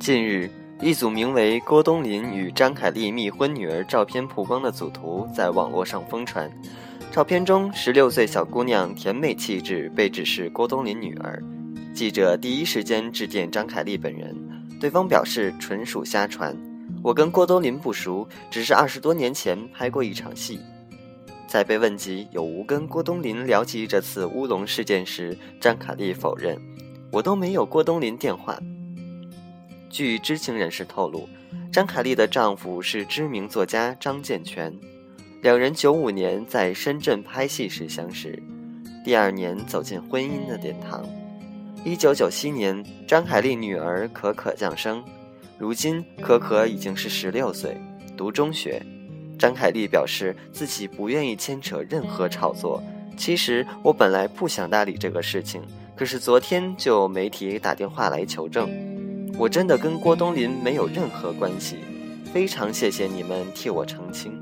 近日，一组名为郭冬临与张凯丽密婚女儿照片曝光的组图在网络上疯传。照片中，十六岁小姑娘甜美气质被指是郭冬临女儿。记者第一时间致电张凯丽本人，对方表示纯属瞎传，我跟郭冬临不熟，只是二十多年前拍过一场戏。在被问及有无跟郭冬临聊起这次乌龙事件时，张凯丽否认，我都没有郭冬临电话。据知情人士透露，张凯丽的丈夫是知名作家张建全，两人九五年在深圳拍戏时相识，第二年走进婚姻的殿堂。一九九七年，张凯丽女儿可可降生，如今可可已经是十六岁，读中学。张凯丽表示自己不愿意牵扯任何炒作。其实我本来不想搭理这个事情，可是昨天就有媒体打电话来求证。我真的跟郭冬临没有任何关系，非常谢谢你们替我澄清。